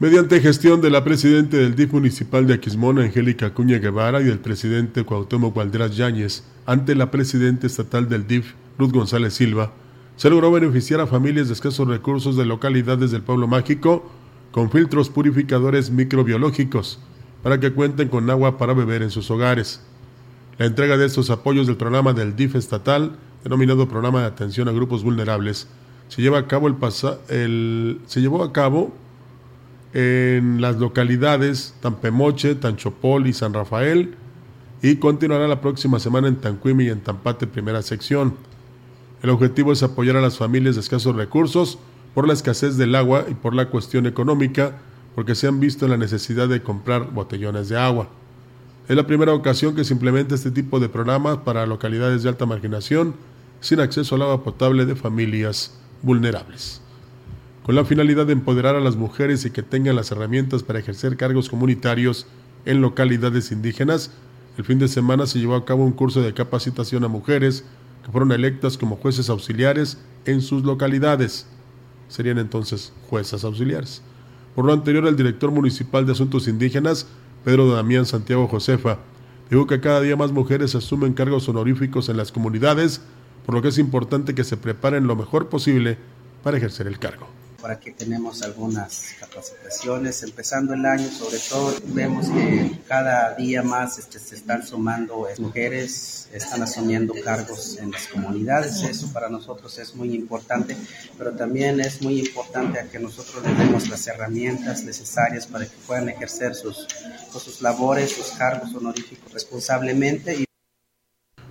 Mediante gestión de la presidenta del DIF municipal de Aquismón, Angélica Cuña Guevara, y del presidente Cuauhtémoc Gualdras Yáñez, ante la presidenta estatal del DIF, Ruth González Silva, se logró beneficiar a familias de escasos recursos de localidades del pueblo mágico con filtros purificadores microbiológicos para que cuenten con agua para beber en sus hogares. La entrega de estos apoyos del programa del DIF estatal, denominado Programa de Atención a Grupos Vulnerables, se lleva a cabo el, el se llevó a cabo en las localidades Tampemoche, Tanchopol y San Rafael y continuará la próxima semana en Tanquimi y en Tampate primera sección. El objetivo es apoyar a las familias de escasos recursos por la escasez del agua y por la cuestión económica, porque se han visto en la necesidad de comprar botellones de agua. Es la primera ocasión que se implementa este tipo de programas para localidades de alta marginación sin acceso al agua potable de familias vulnerables. con la finalidad de empoderar a las mujeres y que tengan las herramientas para ejercer cargos comunitarios en localidades indígenas. El fin de semana se llevó a cabo un curso de capacitación a mujeres que fueron electas como jueces auxiliares en sus localidades. Serían entonces juezas auxiliares. Por lo anterior, el director municipal de Asuntos Indígenas, Pedro Damián Santiago Josefa, dijo que cada día más mujeres asumen cargos honoríficos en las comunidades, por lo que es importante que se preparen lo mejor posible para ejercer el cargo para que tenemos algunas capacitaciones. Empezando el año, sobre todo, vemos que cada día más este, se están sumando mujeres, están asumiendo cargos en las comunidades. Eso para nosotros es muy importante, pero también es muy importante que nosotros les demos las herramientas necesarias para que puedan ejercer sus, sus labores, sus cargos honoríficos responsablemente.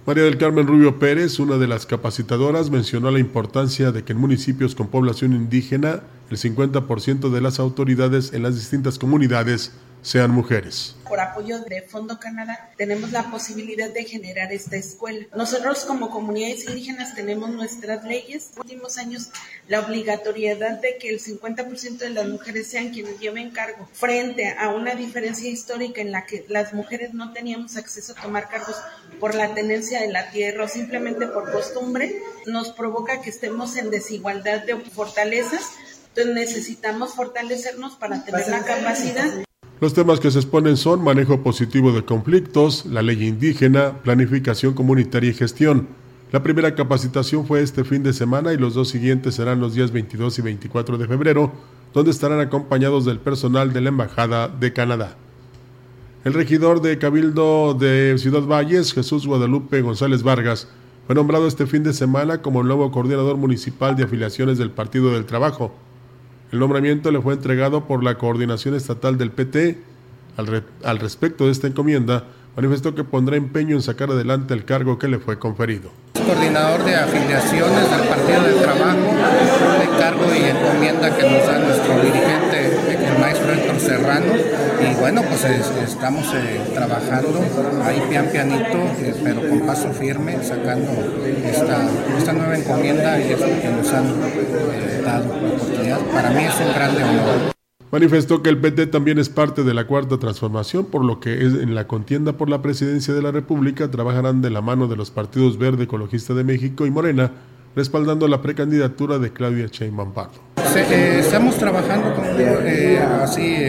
María del Carmen Rubio Pérez, una de las capacitadoras, mencionó la importancia de que en municipios con población indígena el 50% de las autoridades en las distintas comunidades sean mujeres. Por apoyo de Fondo Canadá tenemos la posibilidad de generar esta escuela. Nosotros como comunidades indígenas tenemos nuestras leyes. En los últimos años la obligatoriedad de que el 50% de las mujeres sean quienes lleven cargo frente a una diferencia histórica en la que las mujeres no teníamos acceso a tomar cargos por la tenencia de la tierra o simplemente por costumbre, nos provoca que estemos en desigualdad de fortalezas. Entonces necesitamos fortalecernos para tener la capacidad los temas que se exponen son manejo positivo de conflictos, la ley indígena, planificación comunitaria y gestión. La primera capacitación fue este fin de semana y los dos siguientes serán los días 22 y 24 de febrero, donde estarán acompañados del personal de la Embajada de Canadá. El regidor de Cabildo de Ciudad Valles, Jesús Guadalupe González Vargas, fue nombrado este fin de semana como el nuevo coordinador municipal de afiliaciones del Partido del Trabajo. El nombramiento le fue entregado por la Coordinación Estatal del PT. Al, respecto de esta encomienda, manifestó que pondrá empeño en sacar adelante el cargo que le fue conferido. Coordinador de afiliaciones del Partido del Trabajo, el cargo y encomienda que nos da nuestro dirigente, maestro Héctor Serrano. Y bueno, pues estamos eh, trabajando ahí pian pianito, eh, pero con paso firme, sacando esta, nueva encomienda y esto que nos han eh, dado la oportunidad. Para mí es un grande honor. Manifestó que el PT también es parte de la cuarta transformación, por lo que en la contienda por la presidencia de la República trabajarán de la mano de los partidos Verde Ecologista de México y Morena, respaldando la precandidatura de Claudia Sheinbaum Pardo. Eh, estamos trabajando con, eh, así,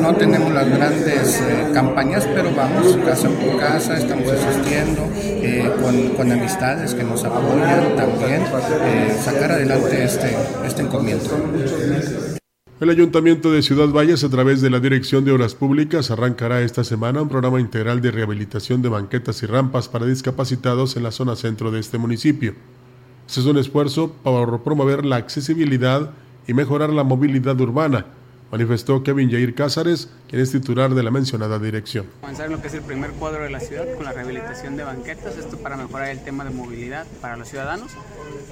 no tenemos las grandes eh, campañas, pero vamos casa por casa, estamos asistiendo con, con, amistades que nos apoyan también, sacar adelante este, este encomiendo. El Ayuntamiento de Ciudad Valles, a través de la Dirección de Obras Públicas, arrancará esta semana un programa integral de rehabilitación de banquetas y rampas para discapacitados en la zona centro de este municipio. Este es un esfuerzo para promover la accesibilidad y mejorar la movilidad urbana, manifestó Kevin Jair Cázares, quien es titular de la mencionada dirección. Comenzar lo que es el primer cuadro de la ciudad con la rehabilitación de banquetas, esto para mejorar el tema de movilidad para los ciudadanos,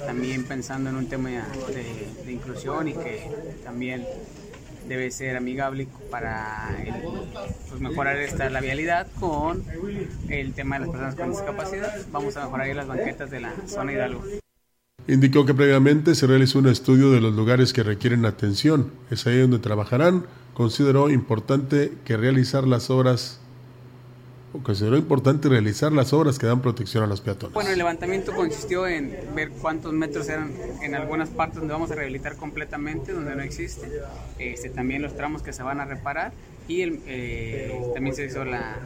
también pensando en un tema de, inclusión y que también debe ser amigable para pues, mejorar esta, la vialidad con el tema de las personas con discapacidad. Vamos a mejorar las banquetas de la zona Hidalgo. Indicó que previamente se realizó un estudio de los lugares que requieren atención. Es ahí donde trabajarán. Consideró importante que realizar las obras consideró importante realizar las obras que dan protección a los peatones. Bueno, el levantamiento consistió en ver cuántos metros eran en algunas partes donde vamos a rehabilitar completamente, donde no existe, este, también los tramos que se van a reparar y el, eh, también se hizo la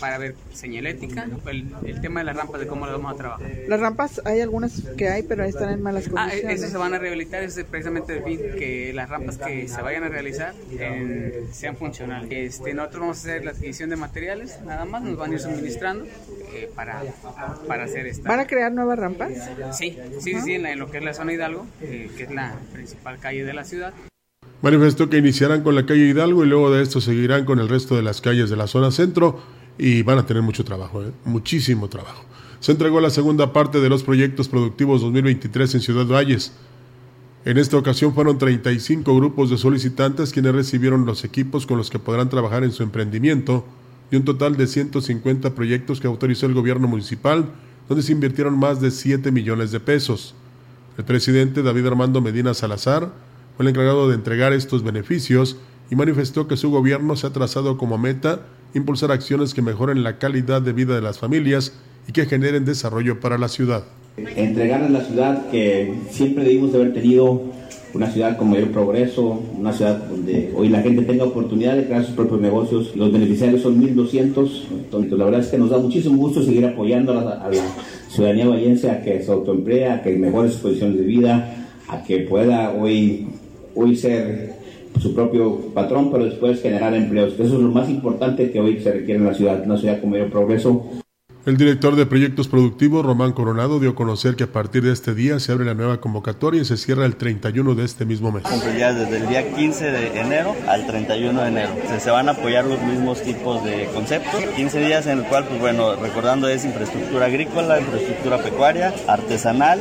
para ver señalética, el, el, tema de las rampas, de cómo las vamos a trabajar. Las rampas hay algunas que hay, pero están en malas condiciones. Ah, eso se van a rehabilitar, es precisamente el fin, que las rampas que se vayan a realizar sean funcionales. Este, nosotros vamos a hacer la adquisición de materiales, nada más, nos van a ir suministrando eh, para, para hacer esta. ¿Van a crear nuevas rampas? Sí, sí, sí, en, lo que es la zona Hidalgo, eh, que es la principal calle de la ciudad. Manifestó que iniciarán con la calle Hidalgo y luego de esto seguirán con el resto de las calles de la zona centro y van a tener mucho trabajo, ¿eh? muchísimo trabajo. Se entregó la segunda parte de los proyectos productivos 2023 en Ciudad Valles. En esta ocasión fueron 35 grupos de solicitantes quienes recibieron los equipos con los que podrán trabajar en su emprendimiento y un total de 150 proyectos que autorizó el gobierno municipal, donde se invirtieron más de 7 millones de pesos. El presidente David Armando Medina Salazar fue el encargado de entregar estos beneficios y manifestó que su gobierno se ha trazado como meta impulsar acciones que mejoren la calidad de vida de las familias y que generen desarrollo para la ciudad. Entregar a la ciudad que siempre debimos de haber tenido una ciudad con mayor progreso, una ciudad donde hoy la gente tenga oportunidad de crear sus propios negocios. Los beneficiarios son 1.200, entonces la verdad es que nos da muchísimo gusto seguir apoyando a la, a la ciudadanía vallense a que se autoemplea, a que mejore sus condiciones de vida, a que pueda hoy, hoy ser su propio patrón, pero después generar empleos. Eso es lo más importante que hoy se requiere en la ciudad, una ciudad con mayor progreso. El director de proyectos productivos, Román Coronado, dio a conocer que a partir de este día se abre la nueva convocatoria y se cierra el 31 de este mismo mes. Ya desde el día 15 de enero al 31 de enero. Se, van a apoyar los mismos tipos de conceptos. 15 días en el cual, pues bueno, recordando es infraestructura agrícola, infraestructura pecuaria, artesanal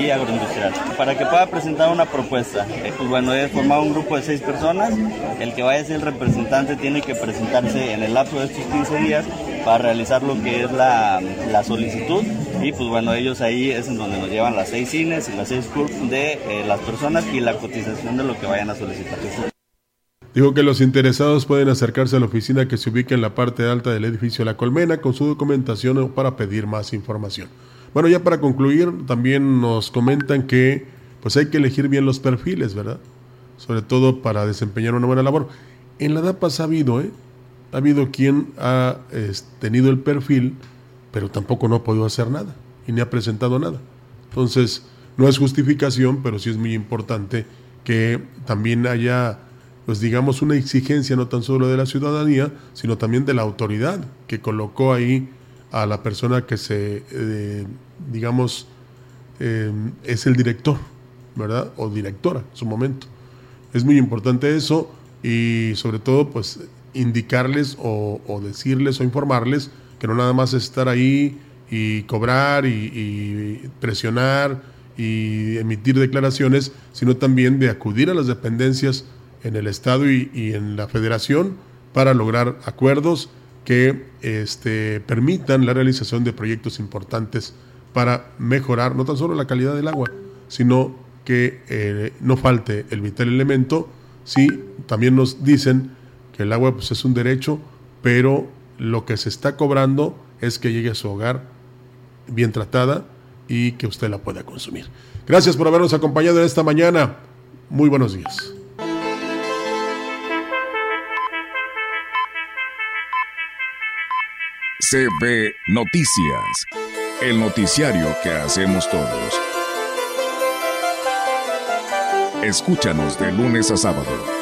y agroindustrial. Para que pueda presentar una propuesta, eh, pues bueno, he formado un grupo de seis personas. El que vaya a ser el representante tiene que presentarse en el lapso de estos 15 días para realizar lo que es la, la, solicitud y pues bueno ellos ahí es en donde nos llevan las seis cines y las seis CURP de eh, las personas y la cotización de lo que vayan a solicitar. Dijo que los interesados pueden acercarse a la oficina que se ubica en la parte alta del edificio La Colmena con su documentación para pedir más información. Bueno, ya para concluir, también nos comentan que pues hay que elegir bien los perfiles, ¿verdad? Sobre todo para desempeñar una buena labor. En la DAPA ha sabido, ¿eh? Ha habido quien ha tenido el perfil, pero tampoco no ha podido hacer nada y ni ha presentado nada. Entonces, no es justificación, pero sí es muy importante que también haya, pues digamos, una exigencia no tan solo de la ciudadanía, sino también de la autoridad que colocó ahí a la persona que se, eh, digamos, eh, es el director, ¿verdad? O directora en su momento. Es muy importante eso y sobre todo, pues indicarles o, decirles o informarles que no nada más es estar ahí y cobrar y, presionar y emitir declaraciones, sino también de acudir a las dependencias en el Estado y, en la Federación para lograr acuerdos que este, permitan la realización de proyectos importantes para mejorar no tan solo la calidad del agua, sino que eh, no falte el vital elemento. Sí, también nos dicen el agua pues, es un derecho, pero lo que se está cobrando es que llegue a su hogar bien tratada y que usted la pueda consumir. Gracias por habernos acompañado en esta mañana. Muy buenos días. CB Noticias, el noticiario que hacemos todos. Escúchanos de lunes a sábado